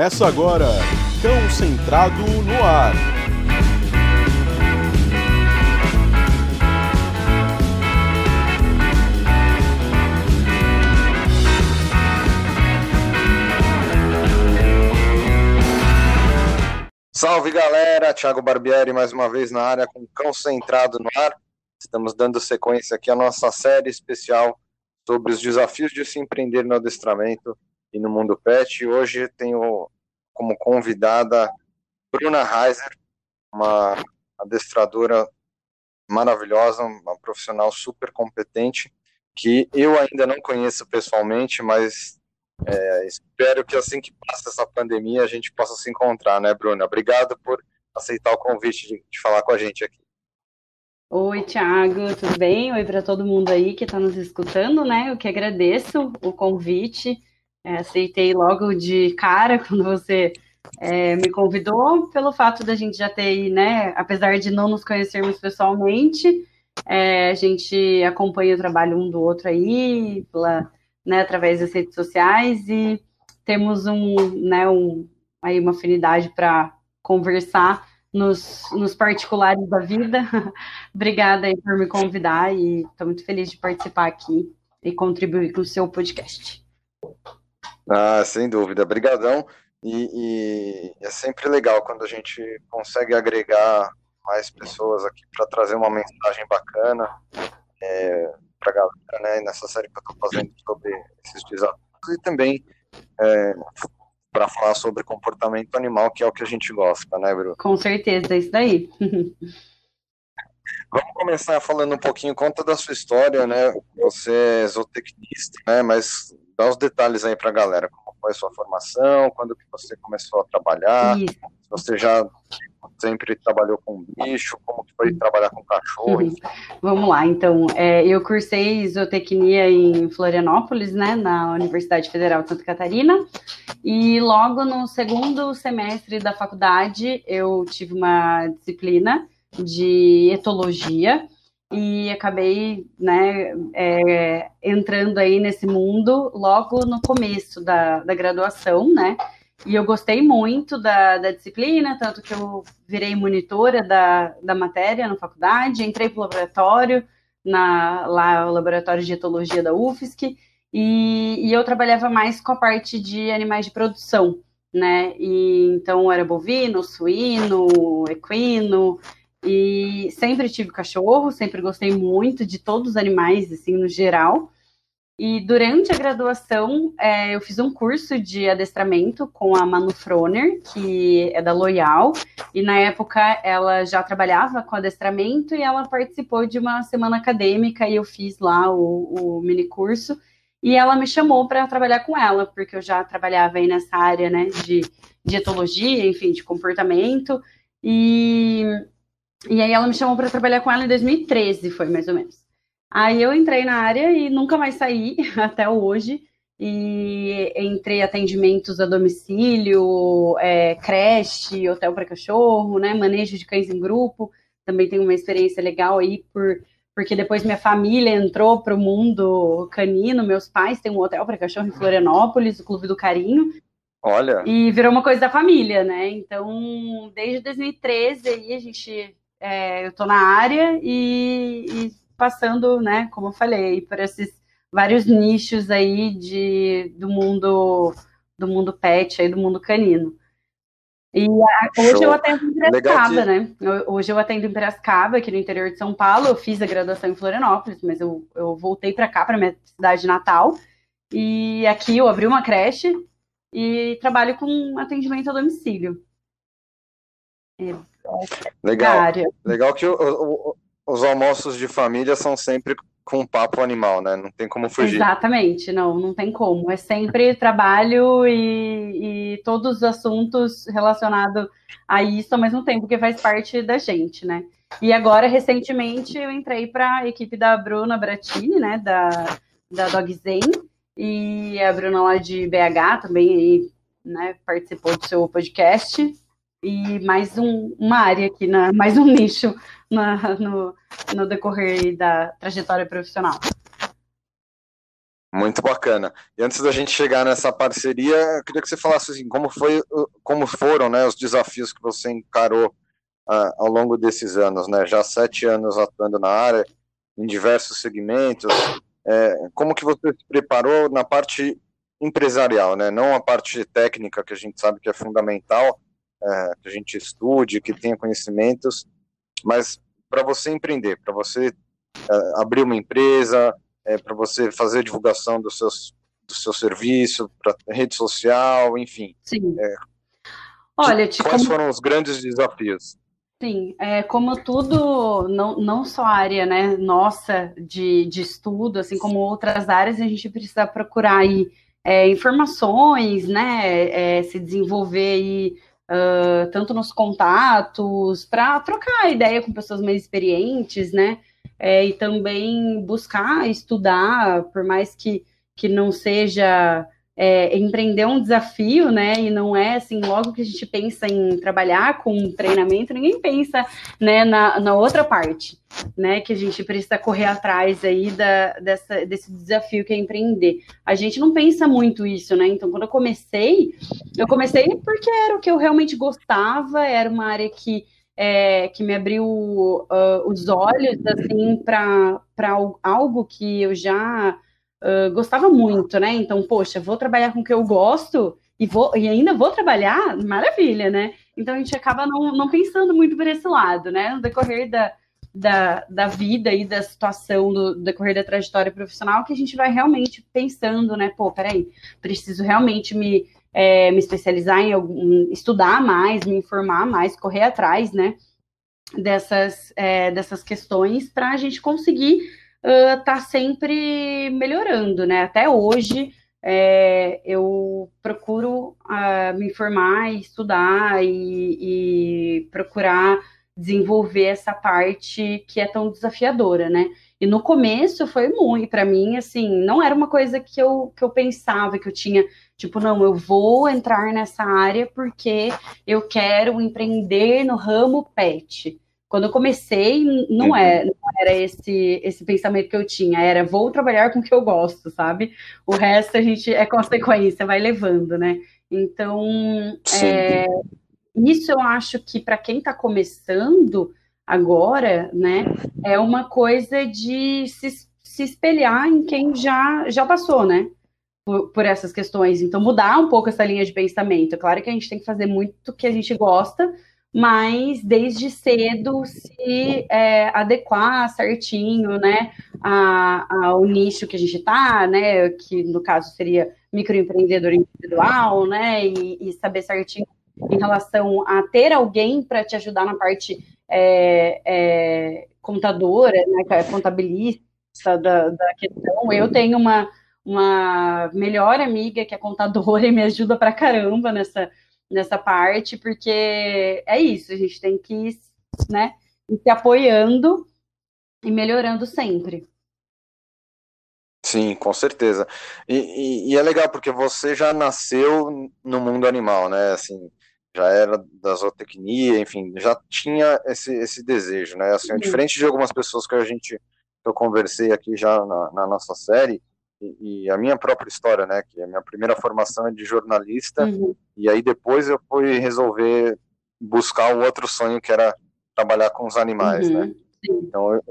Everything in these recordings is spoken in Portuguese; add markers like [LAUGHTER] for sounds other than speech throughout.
Começa agora, Cão Centrado no Ar. Salve galera, Thiago Barbieri mais uma vez na área com Cão Centrado no Ar. Estamos dando sequência aqui à nossa série especial sobre os desafios de se empreender no adestramento e no mundo pet. Hoje tenho como convidada Bruna Heiser, uma adestradora maravilhosa, uma profissional super competente, que eu ainda não conheço pessoalmente, mas é, espero que assim que passa essa pandemia a gente possa se encontrar, né, Bruna? Obrigado por aceitar o convite de, de falar com a gente aqui. Oi, Thiago, tudo bem? Oi para todo mundo aí que está nos escutando, né? Eu que agradeço o convite. É, aceitei logo de cara [LAUGHS] quando você é, me convidou, pelo fato da gente já ter, né? Apesar de não nos conhecermos pessoalmente, é, a gente acompanha o trabalho um do outro aí, pela, né, através das redes sociais e temos um, né, um, aí uma afinidade para conversar nos, nos, particulares da vida. [LAUGHS] Obrigada aí por me convidar e estou muito feliz de participar aqui e contribuir com o seu podcast. Ah, sem dúvida, brigadão. E, e, é sempre legal quando a gente consegue agregar mais pessoas aqui para trazer uma mensagem bacana é, para a galera, né? Nessa série que eu estou fazendo sobre esses desafios e também é, para falar sobre comportamento animal, que é o que a gente gosta, né, Bruno? Com certeza, é isso daí. [LAUGHS] Vamos começar falando um pouquinho, conta da sua história, né? Você é zootecnista, né? Mas dá os detalhes aí para a galera. Como foi a sua formação? Quando que você começou a trabalhar? Isso. Se você já sempre trabalhou com bicho? Como que foi trabalhar com cachorro? Uhum. Vamos lá, então. É, eu cursei zootecnia em Florianópolis, né? Na Universidade Federal de Santa Catarina. E logo no segundo semestre da faculdade, eu tive uma disciplina de etologia e acabei né, é, entrando aí nesse mundo logo no começo da, da graduação, né? E eu gostei muito da, da disciplina, tanto que eu virei monitora da, da matéria na faculdade, entrei para o laboratório, na, lá o laboratório de etologia da UFSC, e, e eu trabalhava mais com a parte de animais de produção, né? E, então era bovino, suíno, equino, e sempre tive cachorro, sempre gostei muito de todos os animais, assim, no geral. E durante a graduação, é, eu fiz um curso de adestramento com a Manu Froner, que é da Loyal, e na época ela já trabalhava com adestramento e ela participou de uma semana acadêmica e eu fiz lá o, o mini curso. E ela me chamou para trabalhar com ela, porque eu já trabalhava aí nessa área, né, de dietologia, enfim, de comportamento. E e aí ela me chamou para trabalhar com ela em 2013, foi mais ou menos. Aí eu entrei na área e nunca mais saí [LAUGHS] até hoje. E entrei atendimentos a domicílio, é, creche, hotel para cachorro, né, manejo de cães em grupo. Também tenho uma experiência legal aí por porque depois minha família entrou para o mundo canino. Meus pais têm um hotel para cachorro em Florianópolis, o Clube do Carinho. Olha. E virou uma coisa da família, né? Então, desde 2013 aí a gente é, eu estou na área e, e, passando, né, como eu falei, por esses vários nichos aí de, do mundo do mundo pet, aí do mundo canino. E a, hoje eu atendo em Piracicaba, né? Hoje eu atendo em Piracicaba, aqui no interior de São Paulo. Eu fiz a graduação em Florianópolis, mas eu, eu voltei para cá, para minha cidade natal. E aqui eu abri uma creche e trabalho com atendimento a domicílio. Legal. Legal que o, o, os almoços de família são sempre com papo animal, né? Não tem como fugir. Exatamente, não, não tem como. É sempre trabalho e, e todos os assuntos relacionados a isso ao mesmo tempo, que faz parte da gente, né? E agora, recentemente, eu entrei para a equipe da Bruna Bratini, né? Da, da Dog Zen, e a Bruna lá de BH também aí, né, participou do seu podcast e mais um, uma área aqui, na, mais um nicho na, no, no decorrer da trajetória profissional. Muito bacana. E antes da gente chegar nessa parceria, eu queria que você falasse assim, como foi, como foram, né, os desafios que você encarou uh, ao longo desses anos, né? Já sete anos atuando na área, em diversos segmentos. É, como que você se preparou na parte empresarial, né? Não a parte técnica que a gente sabe que é fundamental, é, que a gente estude, que tenha conhecimentos, mas para você empreender, para você é, abrir uma empresa, é, para você fazer divulgação dos seus do seu serviço, para rede social, enfim. Sim. É, Olha, quais como... foram os grandes desafios? Sim, é, como tudo, não, não só a área né, nossa de, de estudo, assim como outras áreas, a gente precisa procurar aí é, informações, né, é, se desenvolver aí, uh, tanto nos contatos, para trocar ideia com pessoas mais experientes, né, é, e também buscar estudar, por mais que, que não seja é, empreender um desafio, né? E não é assim, logo que a gente pensa em trabalhar com treinamento, ninguém pensa né, na, na outra parte, né? Que a gente precisa correr atrás aí da, dessa, desse desafio que é empreender. A gente não pensa muito isso, né? Então, quando eu comecei, eu comecei porque era o que eu realmente gostava, era uma área que. É, que me abriu uh, os olhos assim para algo que eu já gostava muito, né? Então, poxa, vou trabalhar com o que eu gosto e, vou, e ainda vou trabalhar, maravilha, né? Então a gente acaba não, não pensando muito por esse lado, né? No decorrer da, da, da vida e da situação, do, do decorrer da trajetória profissional, que a gente vai realmente pensando, né? Pô, peraí, preciso realmente me, é, me especializar em algum, estudar mais, me informar mais, correr atrás, né? Dessas, é, dessas questões para a gente conseguir está uh, sempre melhorando, né? Até hoje é, eu procuro uh, me informar estudar e, e, procurar desenvolver essa parte que é tão desafiadora, né? E no começo foi muito, para mim, assim, não era uma coisa que eu, que eu pensava, que eu tinha, tipo, não, eu vou entrar nessa área porque eu quero empreender no ramo pet. Quando eu comecei, não, é, não era esse, esse pensamento que eu tinha, era vou trabalhar com o que eu gosto, sabe? O resto a gente é consequência, vai levando, né? Então, é, isso eu acho que para quem está começando agora, né, é uma coisa de se, se espelhar em quem já, já passou, né? Por, por, essas questões. Então, mudar um pouco essa linha de pensamento. Claro que a gente tem que fazer muito que a gente gosta, mas desde cedo se é, adequar certinho, né, ao nicho que a gente está, né, que no caso seria microempreendedor individual, né, e, e saber certinho em relação a ter alguém para te ajudar na parte é, é, contadora, né, é contabilista da, da questão. Eu tenho uma, uma melhor amiga que é contadora [LAUGHS] e me ajuda para caramba nessa nessa parte, porque é isso, a gente tem que ir, né, ir se apoiando e melhorando sempre. Sim, com certeza. E, e, e, é legal porque você já nasceu no mundo animal, né? Assim, já era da zootecnia, enfim, já tinha esse, esse desejo, né? Assim, diferente de algumas pessoas que a gente que eu conversei aqui já na, na nossa série, e, e, a minha própria história, né, que a minha primeira formação é de jornalista, uhum. e aí depois eu fui resolver buscar o outro sonho que era trabalhar com os animais, uhum. né. Então eu,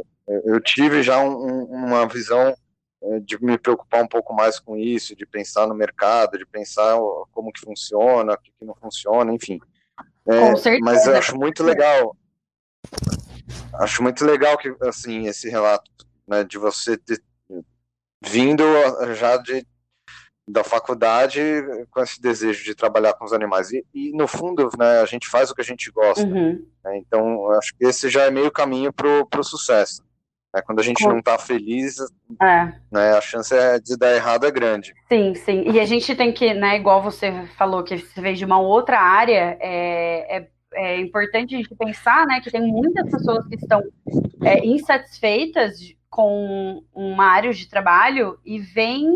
eu tive já um, uma visão eh, de me preocupar um pouco mais com isso, de pensar no mercado, de pensar como que funciona, o que, que não funciona, enfim. É, mas eu acho muito legal, acho muito legal que assim esse relato, né, de você ter vindo já de, da faculdade com esse desejo de trabalhar com os animais. E, e no fundo, né, a gente faz o que a gente gosta. Uhum. Né? Então, acho que esse já é meio caminho para o sucesso. Né? Quando a gente não está feliz, é. né, a chance é de dar errado é grande. Sim, sim. E a gente tem que, né, igual você falou, que você veio de uma outra área, é, é é importante a gente pensar né, que tem muitas pessoas que estão é, insatisfeitas com uma área de trabalho e vem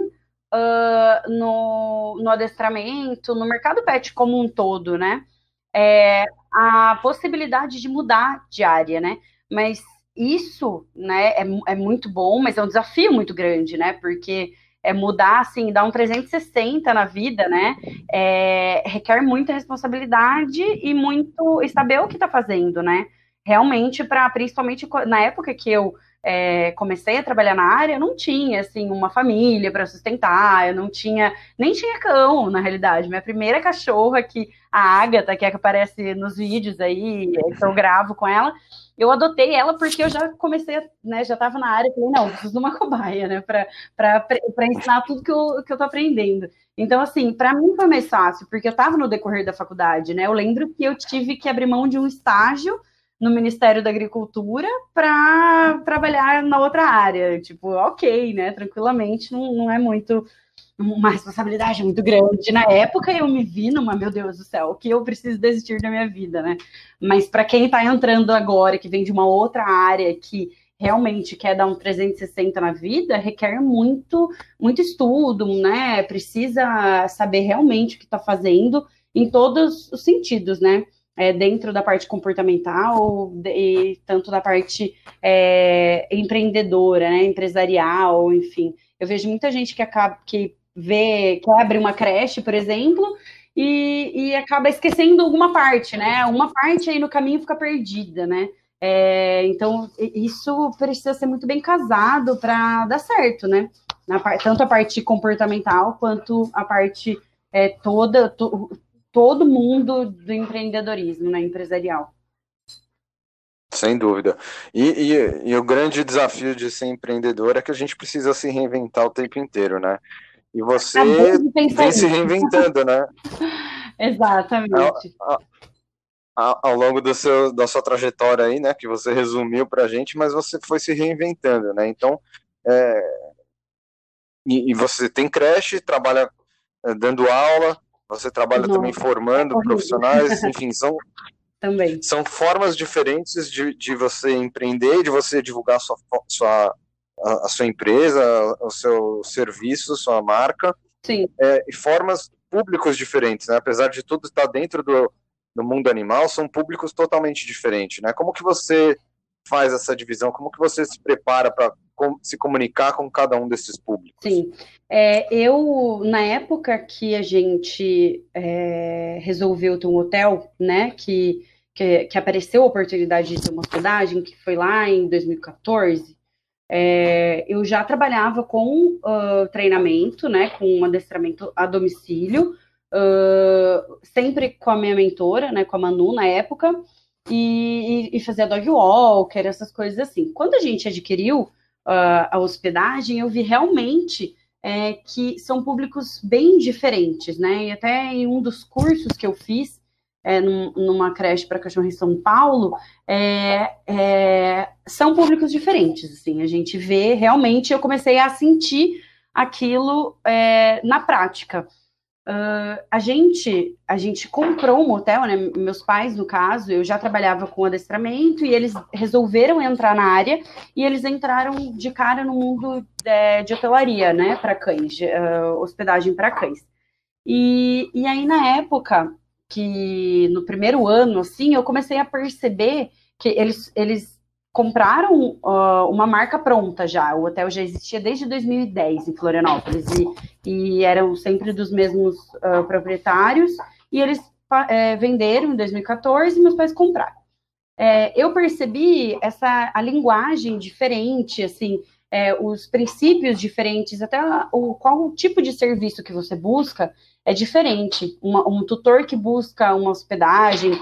uh, no, no adestramento, no mercado pet como um todo, né? É, a possibilidade de mudar de área, né? Mas isso, né, é, é muito bom, mas é um desafio muito grande, né? Porque é, mudar, assim, dar um 360 na vida, né? É, requer muita responsabilidade e muito saber o que está fazendo, né? Realmente, para principalmente na época que eu é, comecei a trabalhar na área, eu não tinha assim uma família para sustentar, eu não tinha nem tinha cão na realidade. Minha primeira cachorra que a Agatha, que é que aparece nos vídeos aí, que eu gravo com ela, eu adotei ela porque eu já comecei, né, já estava na área, falei, não, preciso de uma cobaia, né, para ensinar tudo que eu, que eu tô aprendendo. Então, assim, para mim foi mais fácil, porque eu estava no decorrer da faculdade, né, eu lembro que eu tive que abrir mão de um estágio no Ministério da Agricultura para trabalhar na outra área. Tipo, ok, né? Tranquilamente, não, não é muito uma responsabilidade muito grande. Na época eu me vi numa, meu Deus do céu, o que eu preciso desistir da minha vida, né? Mas para quem está entrando agora, que vem de uma outra área que realmente quer dar um 360 na vida, requer muito, muito estudo, né? Precisa saber realmente o que está fazendo em todos os sentidos, né? É, dentro da parte comportamental e tanto da parte é, empreendedora, né, empresarial, enfim. Eu vejo muita gente que acaba que vê, que abre uma creche, por exemplo, e, e acaba esquecendo alguma parte, né? Uma parte aí no caminho fica perdida, né? É, então, isso precisa ser muito bem casado para dar certo, né? Na, tanto a parte comportamental quanto a parte é, toda, to, todo mundo do empreendedorismo, né, empresarial. Sem dúvida. E, e, e, o grande desafio de ser empreendedor é que a gente precisa se reinventar o tempo inteiro, né? E você vem se reinventando, né? [LAUGHS] Exatamente. Ao, ao, ao, longo do seu, da sua trajetória aí, né, que você resumiu para a gente, mas você foi se reinventando, né? Então, é, e, e, você tem creche, trabalha é, dando aula, você trabalha também formando profissionais, [LAUGHS] enfim, são, também. são formas diferentes de, de você empreender, de você divulgar a sua, sua, a, a sua empresa, o seu serviço, sua marca. Sim. É, e formas públicos diferentes, né? Apesar de tudo estar dentro do, do mundo animal, são públicos totalmente diferentes, né? Como que você faz essa divisão? Como que você se prepara para se comunicar com cada um desses públicos? Sim, é, eu na época que a gente é, resolveu ter um hotel, né, que, que, que, apareceu a oportunidade de ter uma hospedagem, que foi lá em 2014, é, eu já trabalhava com uh, treinamento, né, com um adestramento a domicílio, uh, sempre com a minha mentora, né, com a Manu na época, e, e, fazia dog walker, essas coisas assim. Quando a gente adquiriu uh, a hospedagem, eu vi realmente é, que são públicos bem diferentes, né? E até em um dos cursos que eu fiz, é, num, numa creche para cachorro em São Paulo, é, é, são públicos diferentes, assim, a gente vê, realmente, eu comecei a sentir aquilo é, na prática. Uh, a gente a gente comprou um hotel, né? Meus pais, no caso, eu já trabalhava com adestramento e eles resolveram entrar na área e eles entraram de cara no mundo é, de hotelaria, né? Para cães, de, uh, hospedagem para cães. E, e aí, na época que no primeiro ano, assim, eu comecei a perceber que eles, eles compraram uh, uma marca pronta já. O hotel já existia desde 2010 em Florianópolis e, e eram sempre dos mesmos uh, proprietários. E eles é, venderam em 2014 e meus pais compraram. É, eu percebi essa a linguagem diferente, assim, é, os princípios diferentes, até o qual o tipo de serviço que você busca é diferente. Uma, um tutor que busca uma hospedagem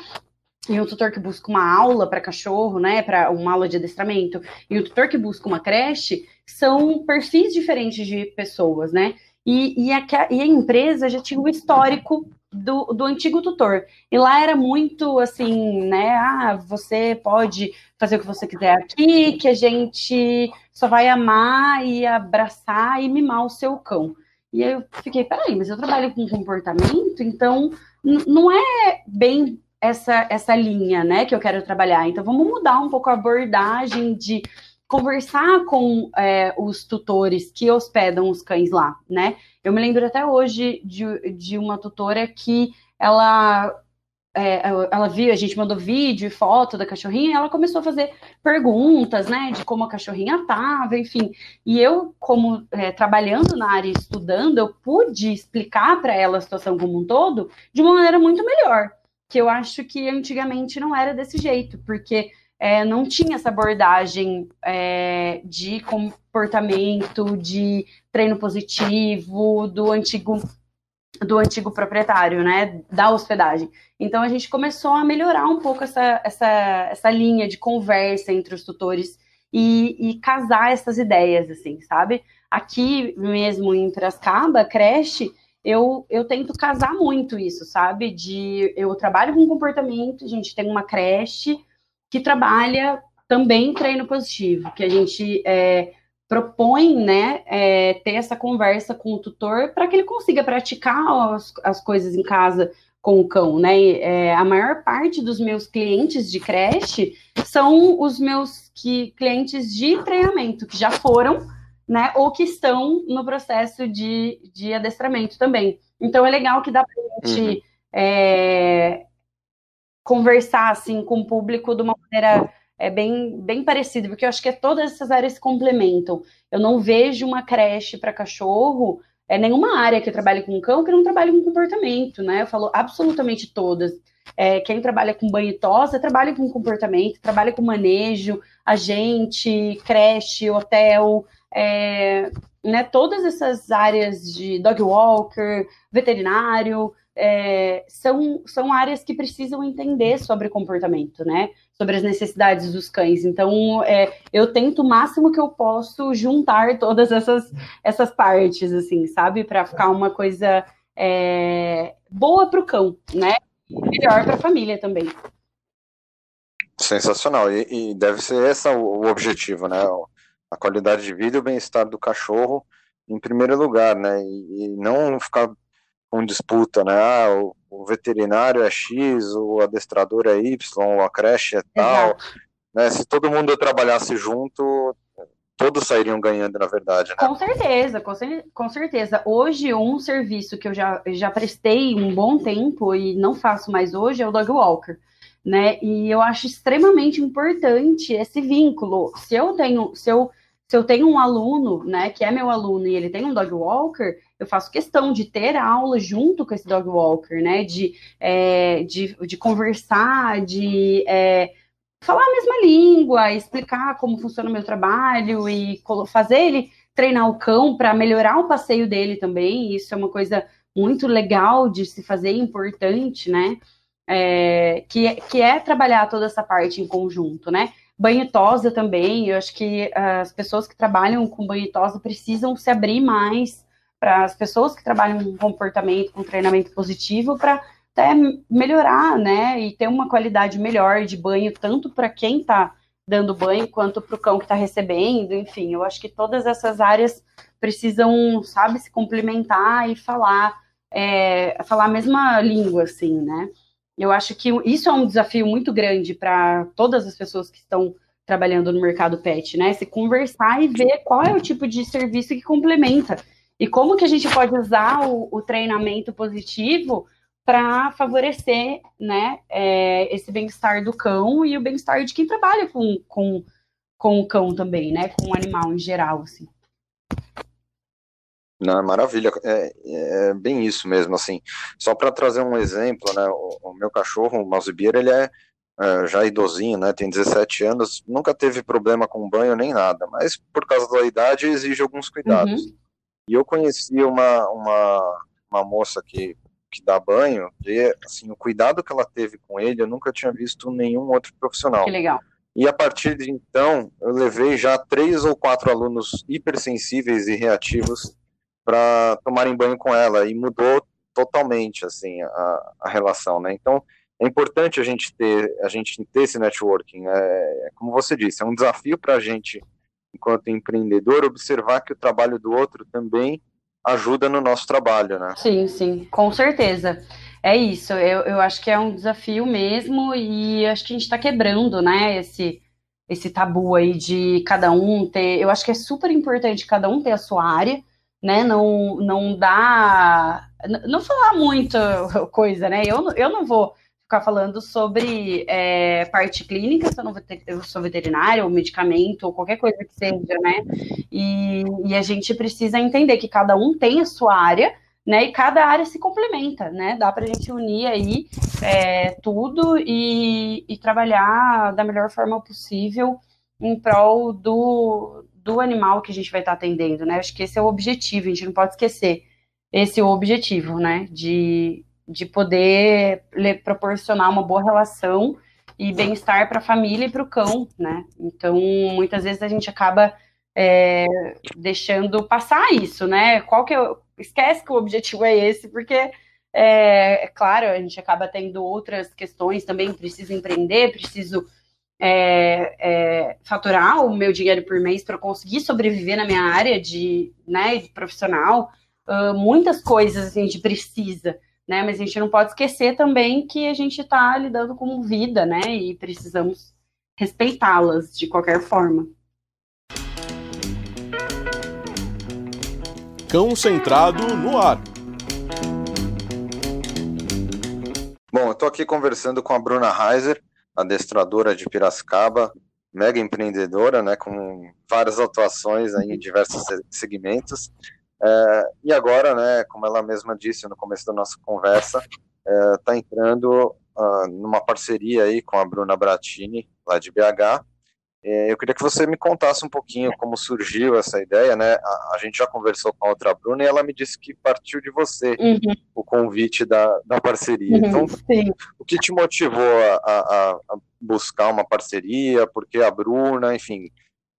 e um tutor que busca uma aula para cachorro, né, para uma aula de adestramento, e o tutor que busca uma creche, são perfis diferentes de pessoas, né? E, e, a, e a empresa já tinha um histórico do, do antigo tutor. E lá era muito assim, né? Ah, você pode fazer o que você quiser aqui, que a gente só vai amar e abraçar e mimar o seu cão. E eu fiquei, peraí, mas eu trabalho com comportamento, então não é bem essa, essa linha, né, que eu quero trabalhar. Então, vamos mudar um pouco a abordagem de conversar com é, os tutores que hospedam os cães lá, né? Eu me lembro até hoje de, de uma tutora que ela é, ela viu, a gente mandou vídeo e foto da cachorrinha, e ela começou a fazer perguntas, né, de como a cachorrinha estava, enfim. E eu, como é, trabalhando na área, estudando, eu pude explicar para ela a situação como um todo de uma maneira muito melhor, que eu acho que antigamente não era desse jeito, porque é, não tinha essa abordagem é, de comportamento, de treino positivo do antigo do antigo proprietário, né, da hospedagem. Então a gente começou a melhorar um pouco essa, essa, essa linha de conversa entre os tutores e, e casar essas ideias, assim, sabe? Aqui mesmo em Piracicaba, creche, eu, eu tento casar muito isso, sabe? De eu trabalho com comportamento, a gente tem uma creche que trabalha também treino positivo, que a gente é, propõe, né, é, ter essa conversa com o tutor para que ele consiga praticar as, as, coisas em casa com o cão, né? É, a maior parte dos meus clientes de creche são os meus que, clientes de treinamento, que já foram, né, ou que estão no processo de, de adestramento também. Então é legal que dá para a gente uhum. é, conversar assim com o público de uma maneira é bem, bem parecido, porque eu acho que é, todas essas áreas se complementam. Eu não vejo uma creche para cachorro, é nenhuma área que trabalhe com cão que não trabalhe com comportamento, né? Eu falo absolutamente todas. É, quem trabalha com banho e tosa trabalha com comportamento, trabalha com manejo, agente, creche, hotel, é, né, todas essas áreas de dog walker, veterinário, é, são, são áreas que precisam entender sobre comportamento, né? Sobre as necessidades dos cães. Então, é, eu tento o máximo que eu posso juntar todas essas, essas partes, assim, sabe? Para ficar uma coisa é, boa para o cão, né? melhor para a família também. Sensacional. E, e, deve ser esse o objetivo, né? A qualidade de vida e o bem-estar do cachorro em primeiro lugar, né? E, e não ficar com disputa, né? Ah, o, o, veterinário é X, o adestrador é Y, a creche é tal. Né? Se todo mundo trabalhasse junto, todos sairiam ganhando, na verdade. Né? Com certeza, com, com, certeza. Hoje, um serviço que eu já, já prestei um bom tempo e não faço mais hoje é o Dog Walker. Né? E eu acho extremamente importante esse vínculo. Se eu tenho, se eu se eu tenho um aluno, né, que é meu aluno e ele tem um dog walker, eu faço questão de ter aula junto com esse dog walker, né, de, é, de, de, conversar, de é, falar a mesma língua, explicar como funciona o meu trabalho e fazer ele treinar o cão para melhorar o passeio dele também. Isso é uma coisa muito legal de se fazer, importante, né? É, que, que é trabalhar toda essa parte em conjunto, né? Banho tosa também, eu acho que as pessoas que trabalham com banho tosa precisam se abrir mais para as pessoas que trabalham com comportamento, com treinamento positivo, para até melhorar, né? E ter uma qualidade melhor de banho, tanto para quem está dando banho, quanto para o cão que está recebendo, enfim, eu acho que todas essas áreas precisam, sabe, se complementar e falar, é, falar a mesma língua, assim, né? Eu acho que isso é um desafio muito grande para todas as pessoas que estão trabalhando no mercado pet, né? Se conversar e ver qual é o tipo de serviço que complementa e como que a gente pode usar o, o treinamento positivo para favorecer, né, é, esse bem-estar do cão e o bem-estar de quem trabalha com, com, com o cão também, né, com o animal em geral, assim. Não, é maravilha, é, é, bem isso mesmo, assim, só para trazer um exemplo, né, o, o meu cachorro, o Mausibier, ele é, é, já idosinho, né, tem 17 anos, nunca teve problema com banho nem nada, mas por causa da idade exige alguns cuidados. Uhum. E eu conheci uma, uma, uma moça que, que dá banho, e assim, o cuidado que ela teve com ele, eu nunca tinha visto nenhum outro profissional. Que legal. E a partir de então, eu levei já três ou quatro alunos hipersensíveis e reativos para tomarem banho com ela e mudou totalmente assim a, a relação, né? Então é importante a gente ter a gente ter esse networking. É, é como você disse, é um desafio para a gente enquanto empreendedor observar que o trabalho do outro também ajuda no nosso trabalho, né? Sim, sim, com certeza. É isso. Eu, eu acho que é um desafio mesmo e acho que a gente está quebrando, né? Esse esse tabu aí de cada um ter. Eu acho que é super importante cada um ter a sua área né? Não, não dá. Não falar muita [LAUGHS] coisa, né? Eu, eu não vou ficar falando sobre é, parte clínica, se eu, não eu sou veterinária, ou medicamento, ou qualquer coisa que seja, né? E, e a gente precisa entender que cada um tem a sua área, né? E cada área se complementa, né? Dá para a gente unir aí é, tudo e, e, trabalhar da melhor forma possível em prol do, do animal que a gente vai estar tá atendendo, né? Acho que esse é o objetivo, a gente não pode esquecer esse é o objetivo, né? De, de poder proporcionar uma boa relação e bem-estar para a família e para o cão, né? Então, muitas vezes a gente acaba é, deixando passar isso, né? Qual que é, esquece que o objetivo é esse, porque é, é, claro, a gente acaba tendo outras questões também, preciso empreender, preciso é, é, faturar o meu dinheiro por mês para conseguir sobreviver na minha área de, né, de profissional. Uh, muitas coisas a gente precisa, né? Mas a gente não pode esquecer também que a gente está lidando com vida, né? E precisamos respeitá-las de qualquer forma. Cão Centrado no ar. Bom, eu estou aqui conversando com a Bruna Reiser, adestradora de Piracicaba, mega empreendedora, né, com várias atuações em diversos segmentos. É, e agora, né, como ela mesma disse no começo da nossa conversa, está é, entrando uh, numa parceria aí com a Bruna Bratini, lá de BH, eu queria que você me contasse um pouquinho como surgiu essa ideia, né? A, a, gente já conversou com a outra Bruna e ela me disse que partiu de você uhum. o convite da, da parceria. Uhum, então, sim. o que te motivou a, a, a, buscar uma parceria? Por que a Bruna? Enfim,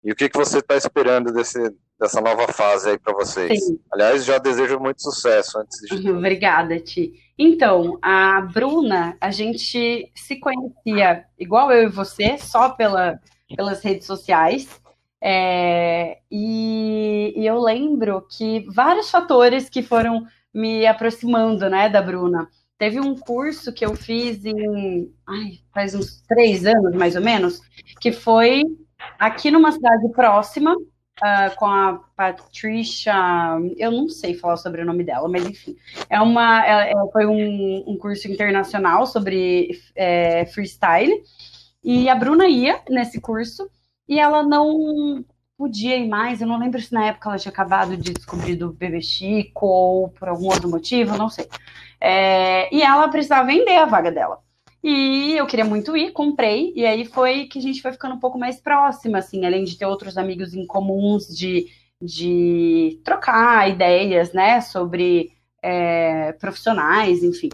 e o que, que você está esperando desse, dessa nova fase aí para vocês? Sim. Aliás, já desejo muito sucesso antes de tudo. Obrigada, Ti. Então, a Bruna, a gente se conhecia igual eu e você, só pela pelas redes sociais. É, e, e, eu lembro que vários fatores que foram me aproximando, né, da Bruna. Teve um curso que eu fiz em, ai, faz uns três anos, mais ou menos, que foi aqui numa cidade próxima, uh, com a Patricia, eu não sei falar sobre o nome dela, mas enfim, é uma, é, é foi um, um, curso internacional sobre é, freestyle, e a Bruna ia nesse curso e ela não podia ir mais. Eu não lembro se na época ela tinha acabado de descobrir do bebê Chico ou por algum outro motivo, não sei. É, e ela precisava vender a vaga dela. E eu queria muito ir, comprei, e aí foi que a gente foi ficando um pouco mais próxima, assim, além de ter outros amigos em comuns, de, de trocar ideias, né, sobre é, profissionais, enfim.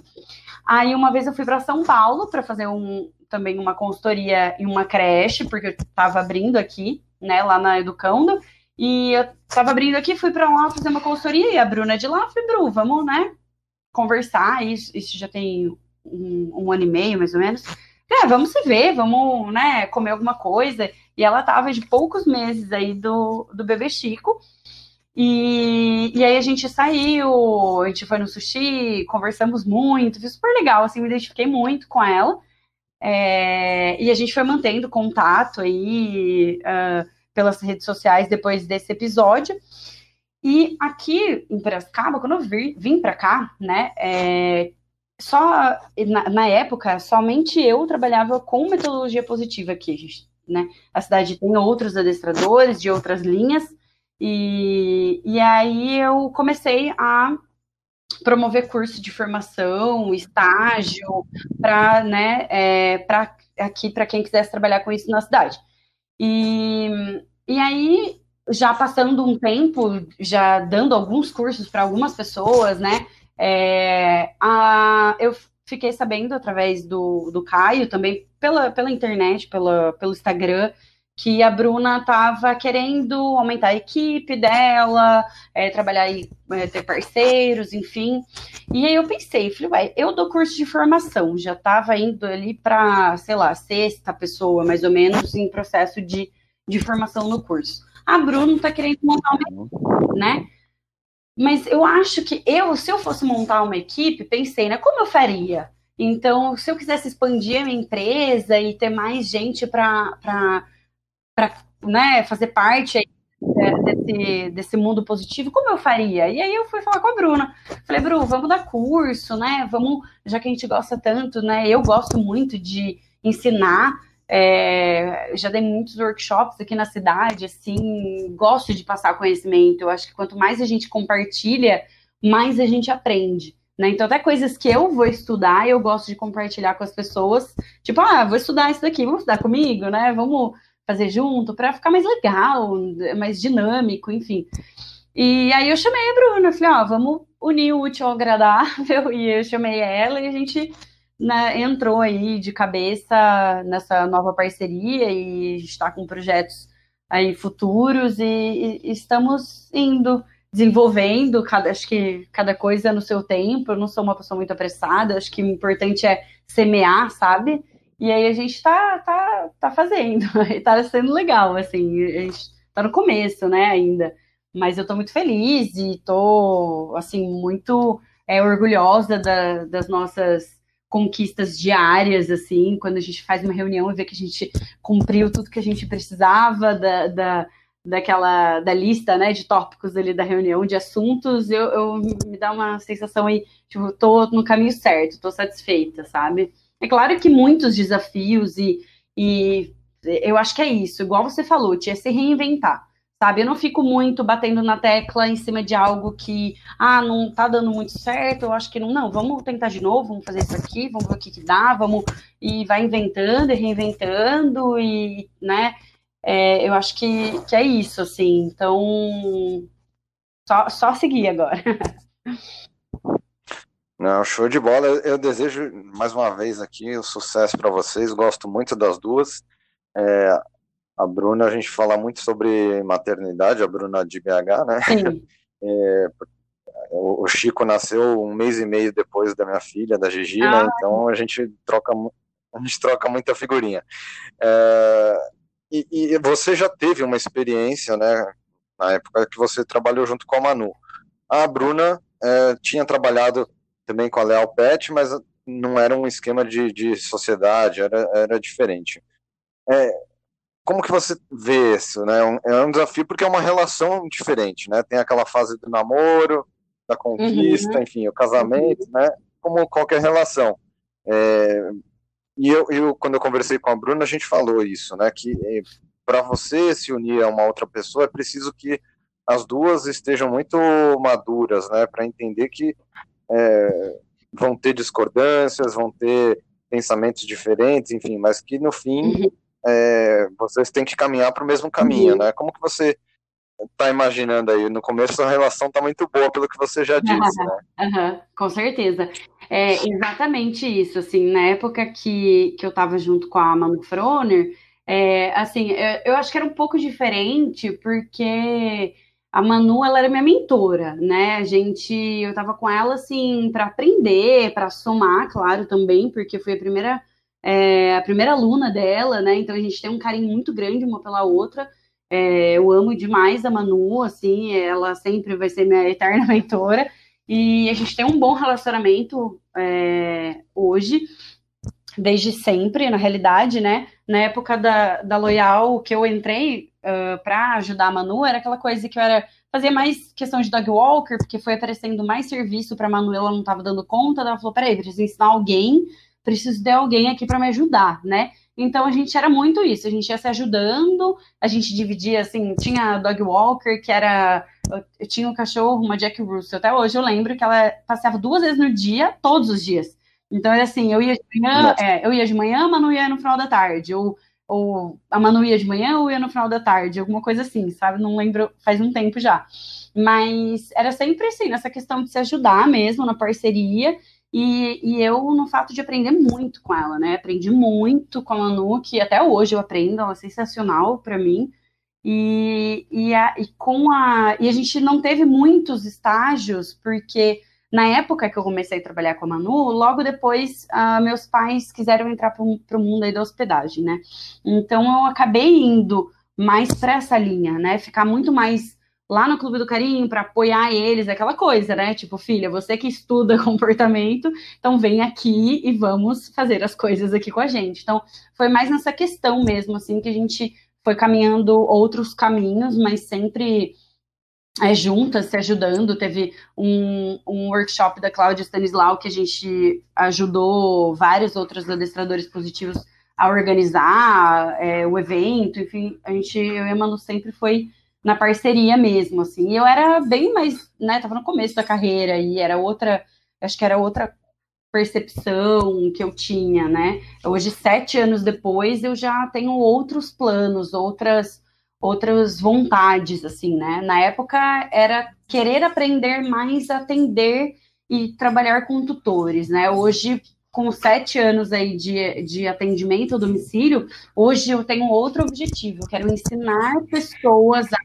Aí uma vez eu fui para São Paulo para fazer um, também uma consultoria em uma creche, porque eu estava abrindo aqui, né, lá na Educando, e eu estava abrindo aqui, fui para lá fazer uma consultoria, e a Bruna é de lá, fui, Bru, vamos, né, conversar, isso, isso já tem um, um, ano e meio, mais ou menos, é, vamos se ver, vamos, né, comer alguma coisa, e ela estava de poucos meses aí do, do bebê Chico, e, e aí a gente saiu, a gente foi no sushi, conversamos muito, foi super legal, assim, me identifiquei muito com ela, é, e a gente foi mantendo contato aí uh, pelas redes sociais depois desse episódio. E aqui em Piracicaba, quando eu vi, vim para cá, né, é, só na, na, época somente eu trabalhava com metodologia positiva aqui, né? A cidade tem outros adestradores de outras linhas e, e aí eu comecei a promover curso de formação, estágio, para né, é, aqui para quem quisesse trabalhar com isso na cidade. E, e aí, já passando um tempo, já dando alguns cursos para algumas pessoas, né? É, a, eu fiquei sabendo através do, do Caio, também pela, pela internet, pela, pelo Instagram, que a Bruna estava querendo aumentar a equipe dela, é, trabalhar e é, ter parceiros, enfim. E aí eu pensei, falei, ué, eu dou curso de formação, já estava indo ali para, sei lá, sexta pessoa, mais ou menos, em processo de, de formação no curso. A Bruna está querendo montar uma equipe, né? Mas eu acho que eu, se eu fosse montar uma equipe, pensei, né, como eu faria? Então, se eu quisesse expandir a minha empresa e ter mais gente para para né, fazer parte é, desse, desse mundo positivo, como eu faria? E aí eu fui falar com a Bruna. Falei, Bru, vamos dar curso, né? Vamos, já que a gente gosta tanto, né? Eu gosto muito de ensinar. É, já dei muitos workshops aqui na cidade, assim, gosto de passar conhecimento. Eu acho que quanto mais a gente compartilha, mais a gente aprende. Né? Então, até coisas que eu vou estudar, eu gosto de compartilhar com as pessoas. Tipo, ah, vou estudar isso daqui, vamos estudar comigo, né? Vamos fazer junto para ficar mais legal, mais dinâmico, enfim. E aí eu chamei a Bruna, falei, ó, vamos unir o útil ao agradável, [LAUGHS] e eu chamei ela e a gente né, entrou aí de cabeça nessa nova parceria e está com projetos aí futuros e, e, estamos indo desenvolvendo cada acho que cada coisa no seu tempo. Eu não sou uma pessoa muito apressada acho que o importante é semear sabe e aí a gente tá, tá, tá fazendo, [LAUGHS] tá sendo legal, assim, a gente tá no começo, né, ainda. Mas eu tô muito feliz e tô, assim, muito é, orgulhosa da, das nossas conquistas diárias, assim, quando a gente faz uma reunião e vê que a gente cumpriu tudo que a gente precisava da, da, daquela da lista, né, de tópicos ali da reunião, de assuntos, eu, eu me dá uma sensação aí, tipo, tô no caminho certo, tô satisfeita, sabe? É claro que muitos desafios e, e eu acho que é isso, igual você falou, tinha se reinventar, sabe? Eu não fico muito batendo na tecla em cima de algo que, ah, não tá dando muito certo, eu acho que não, não, vamos tentar de novo, vamos fazer isso aqui, vamos ver o que, que dá, vamos, e vai inventando e reinventando, e, né, é, eu acho que, que é isso, assim, então, só, só seguir agora. [LAUGHS] Não, show de bola. Eu desejo mais uma vez aqui o um sucesso para vocês. Gosto muito das duas. É, a Bruna, a gente fala muito sobre maternidade, a Bruna de BH, né? [LAUGHS] É, o Chico nasceu um mês e meio depois da minha filha, da Gigi, né? ah. né? Então a gente troca, a gente troca muita figurinha. É, e, e você já teve uma experiência, né? Na época que você trabalhou junto com a Manu. A Bruna é, tinha trabalhado também com a Leal Pet, mas não era um esquema de, de sociedade, era, era diferente. É, como que você vê isso, né? É um desafio porque é uma relação diferente, né? Tem aquela fase do namoro, da conquista, uhum. enfim, o casamento, uhum. né? Como qualquer relação. É, e eu, eu, quando eu conversei com a Bruna, a gente falou isso, né? Que é, para você se unir a uma outra pessoa, é preciso que as duas estejam muito maduras, né? Para entender que é, vão ter discordâncias, vão ter pensamentos diferentes, enfim, mas que no fim uhum. é, vocês têm que caminhar para o mesmo caminho, uhum. né? Como que você está imaginando aí? No começo a relação está muito boa, pelo que você já disse, né? [LAUGHS] Uhum, com certeza. É exatamente isso, assim, na época que, que eu estava junto com a Manu Froner, é, assim, eu, eu acho que era um pouco diferente, porque a Manu, ela era minha mentora, né? A gente, eu tava com ela assim para aprender, para somar, claro, também, porque foi a primeira é, a primeira aluna dela, né? Então a gente tem um carinho muito grande uma pela outra. É, eu amo demais a Manu, assim, ela sempre vai ser minha [LAUGHS] eterna mentora. E a gente tem um bom relacionamento é, hoje, desde sempre, na realidade, né? Na época da, da Loyal, que eu entrei, uh, para ajudar a Manu era aquela coisa que eu era fazer mais questão de dog walker, porque foi aparecendo mais serviço para Manu, ela não estava dando conta, ela falou, peraí, preciso ensinar alguém, preciso ter alguém aqui para me ajudar, né? Então a gente era muito isso, a gente ia se ajudando, a gente dividia assim, tinha dog walker, que era. Eu tinha um cachorro, uma Jack Russell, até hoje eu lembro que ela passeava duas vezes no dia, todos os dias. Então era assim, eu ia de manhã, é, eu ia de manhã, a Manu ia no final da tarde. Ou ou a Manu ia de manhã ou ia no final da tarde, alguma coisa assim, sabe? Não lembro, faz um tempo já. Mas era sempre assim, nessa questão de se ajudar mesmo, na parceria, e, e eu no fato de aprender muito com ela, né? Aprendi muito com a Manu, que até hoje eu aprendo, ela é sensacional para mim. E, e, a, e com a. E a gente não teve muitos estágios, porque na época que eu comecei a trabalhar com a Manu, logo depois uh, meus pais quiseram entrar para o mundo aí da hospedagem, né? Então eu acabei indo mais para essa linha, né? Ficar muito mais lá no Clube do Carinho para apoiar eles, aquela coisa, né? Tipo, filha, você que estuda [LAUGHS] comportamento, então vem aqui e vamos fazer as coisas aqui com a gente. Então, foi mais nessa questão mesmo, assim, que a gente foi caminhando outros caminhos, mas sempre é, juntas, se ajudando. Teve um, um workshop da Cláudia Stanislau que a gente ajudou vários outros adestradores positivos a organizar é, o evento, enfim, a gente, eu e a Manu sempre foi na parceria mesmo, assim, eu era bem mais, né, tava no começo da carreira e era outra, acho que era outra percepção que eu tinha, né, hoje, sete anos depois, eu já tenho outros planos, outras, outras vontades, assim, né, na época era querer aprender mais atender e trabalhar com tutores, né, hoje com sete anos aí de, de atendimento ao domicílio, hoje eu tenho outro objetivo, eu quero ensinar pessoas a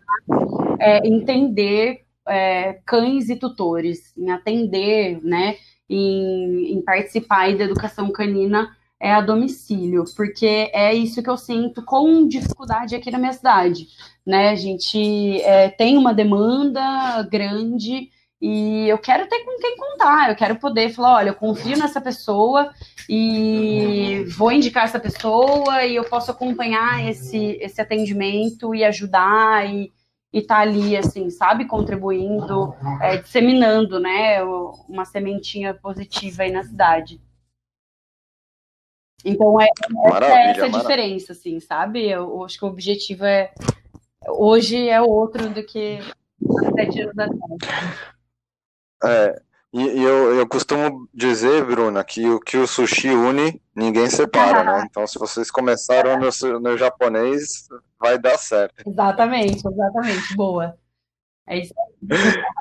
é, entender é, cães e tutores, em atender, né, em, em participar da educação canina é a domicílio, porque é isso que eu sinto com dificuldade aqui na minha cidade, né, a gente é, tem uma demanda grande e eu quero ter com quem contar, eu quero poder falar, olha, eu confio nessa pessoa e vou indicar essa pessoa e eu posso acompanhar esse, esse atendimento e ajudar e estar tá ali, assim, sabe, contribuindo, é, disseminando, né, uma sementinha positiva aí na cidade. Então, é, é essa a diferença, assim, sabe? Eu, eu acho que o objetivo é, hoje é outro do que há sete anos atrás. É, e, e eu, eu costumo dizer, Bruna, que o que o sushi une, ninguém separa, né? [LAUGHS] Então, se vocês começaram no, no japonês, vai dar certo. Exatamente, exatamente. Boa. É isso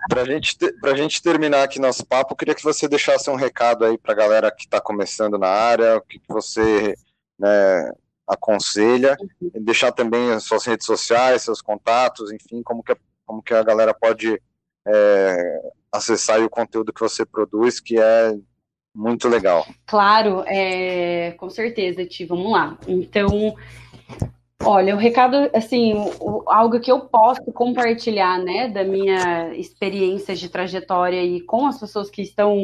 Para gente, a gente terminar aqui nosso papo, eu queria que você deixasse um recado aí para a galera que está começando na área, o que, que você né, aconselha, deixar também as suas redes sociais, seus contatos, enfim, como que, como que a galera pode é, acessar o conteúdo que você produz, que é muito legal. Claro, é, com certeza, Ti, vamos lá. Então, olha, o recado, assim, o, algo que eu posso compartilhar, né, da minha experiência de trajetória e com as pessoas que estão,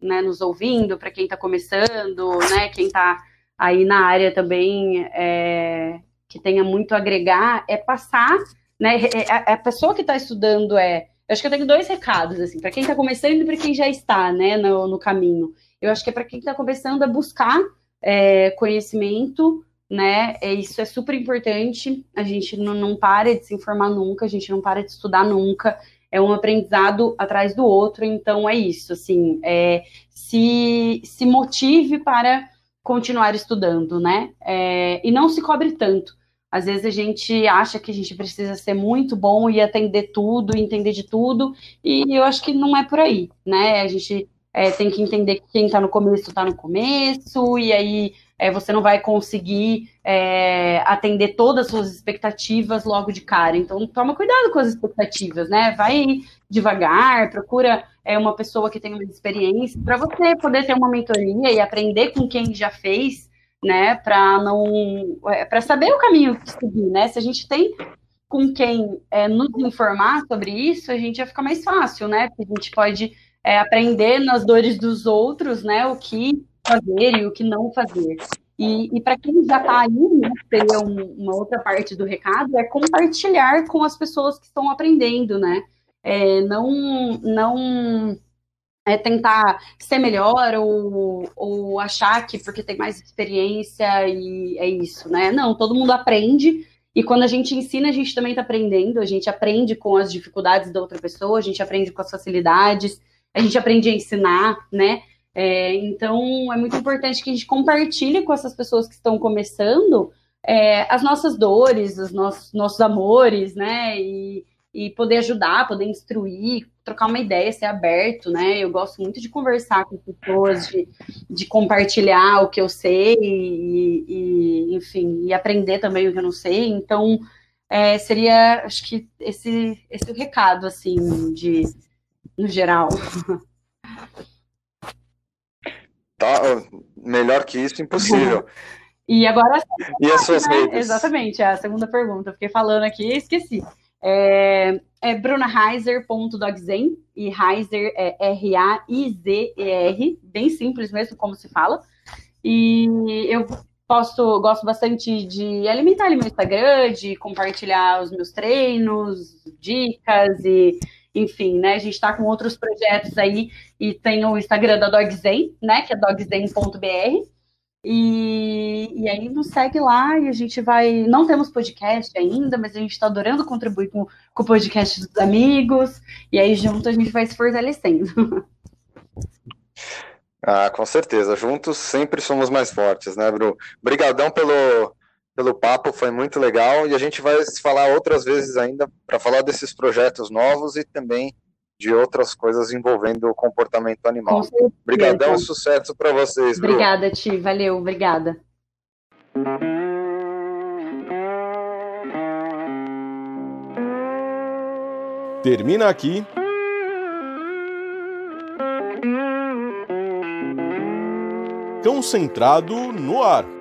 né, nos ouvindo, para quem está começando, né, quem está aí na área também, é, que tenha muito a agregar, é passar, né, é, a, a pessoa que está estudando é eu acho que eu tenho dois recados, assim, para quem está começando e para quem já está, né, no, no, caminho. Eu acho que é para quem está começando a buscar é, conhecimento, né, é, isso é super importante, a gente não, não para de se informar nunca, a gente não para de estudar nunca, é um aprendizado atrás do outro, então é isso, assim, é, se, se motive para continuar estudando, né, é, e não se cobre tanto, às vezes a gente acha que a gente precisa ser muito bom e atender tudo, entender de tudo, e eu acho que não é por aí, né? A gente é, tem que entender que quem está no começo está no começo, e aí é, você não vai conseguir é, atender todas as suas expectativas logo de cara. Então, toma cuidado com as expectativas, né? Vai devagar, procura é, uma pessoa que tenha uma experiência, para você poder ter uma mentoria e aprender com quem já fez né, para não é, para saber o caminho que seguir, né? Se a gente tem com quem é, nos informar sobre isso, a gente vai ficar mais fácil, né? Porque a gente pode é, aprender nas dores dos outros, né? O que fazer e o que não fazer. E, e para quem já está aí, né, seria um, uma outra parte do recado, é compartilhar com as pessoas que estão aprendendo, né? É, não, não é tentar ser melhor ou, ou achar que porque tem mais experiência e é isso, né? Não, todo mundo aprende e quando a gente ensina, a gente também está aprendendo, a gente aprende com as dificuldades da outra pessoa, a gente aprende com as facilidades, a gente aprende a ensinar, né? É, então é muito importante que a gente compartilhe com essas pessoas que estão começando é, as nossas dores, os nossos, nossos amores, né? E, e poder ajudar, poder instruir, trocar uma ideia, ser aberto, né? Eu gosto muito de conversar com pessoas, de, de compartilhar o que eu sei e, e, enfim, e aprender também o que eu não sei. Então, é, seria, acho que esse, esse recado, assim, de, no geral. Tá, melhor que isso, impossível. [LAUGHS] E agora. E as suas né? redes? Exatamente, a segunda pergunta. Fiquei falando aqui e esqueci. É, é brunaheiser.dogzen e Heiser é R-A-I-Z-E-R, bem simples mesmo como se fala. E eu posto, gosto bastante de alimentar ali meu Instagram, de compartilhar os meus treinos, dicas e enfim, né? A gente está com outros projetos aí e tem o Instagram da Dogzen, né? Que é dogzen.br. E, e aí nos segue lá e a gente vai. Não temos podcast ainda, mas a gente está adorando contribuir com, com o podcast dos amigos. E aí junto a gente vai se fortalecendo. Ah, com certeza. Juntos sempre somos mais fortes, né, Bru? Obrigadão pelo, pelo papo, foi muito legal. E a gente vai se falar outras vezes ainda para falar desses projetos novos e também de outras coisas envolvendo o comportamento animal. Obrigadão e sucesso para vocês. Bru. Obrigada, Ti. Valeu, obrigada. Termina aqui Concentrado no ar.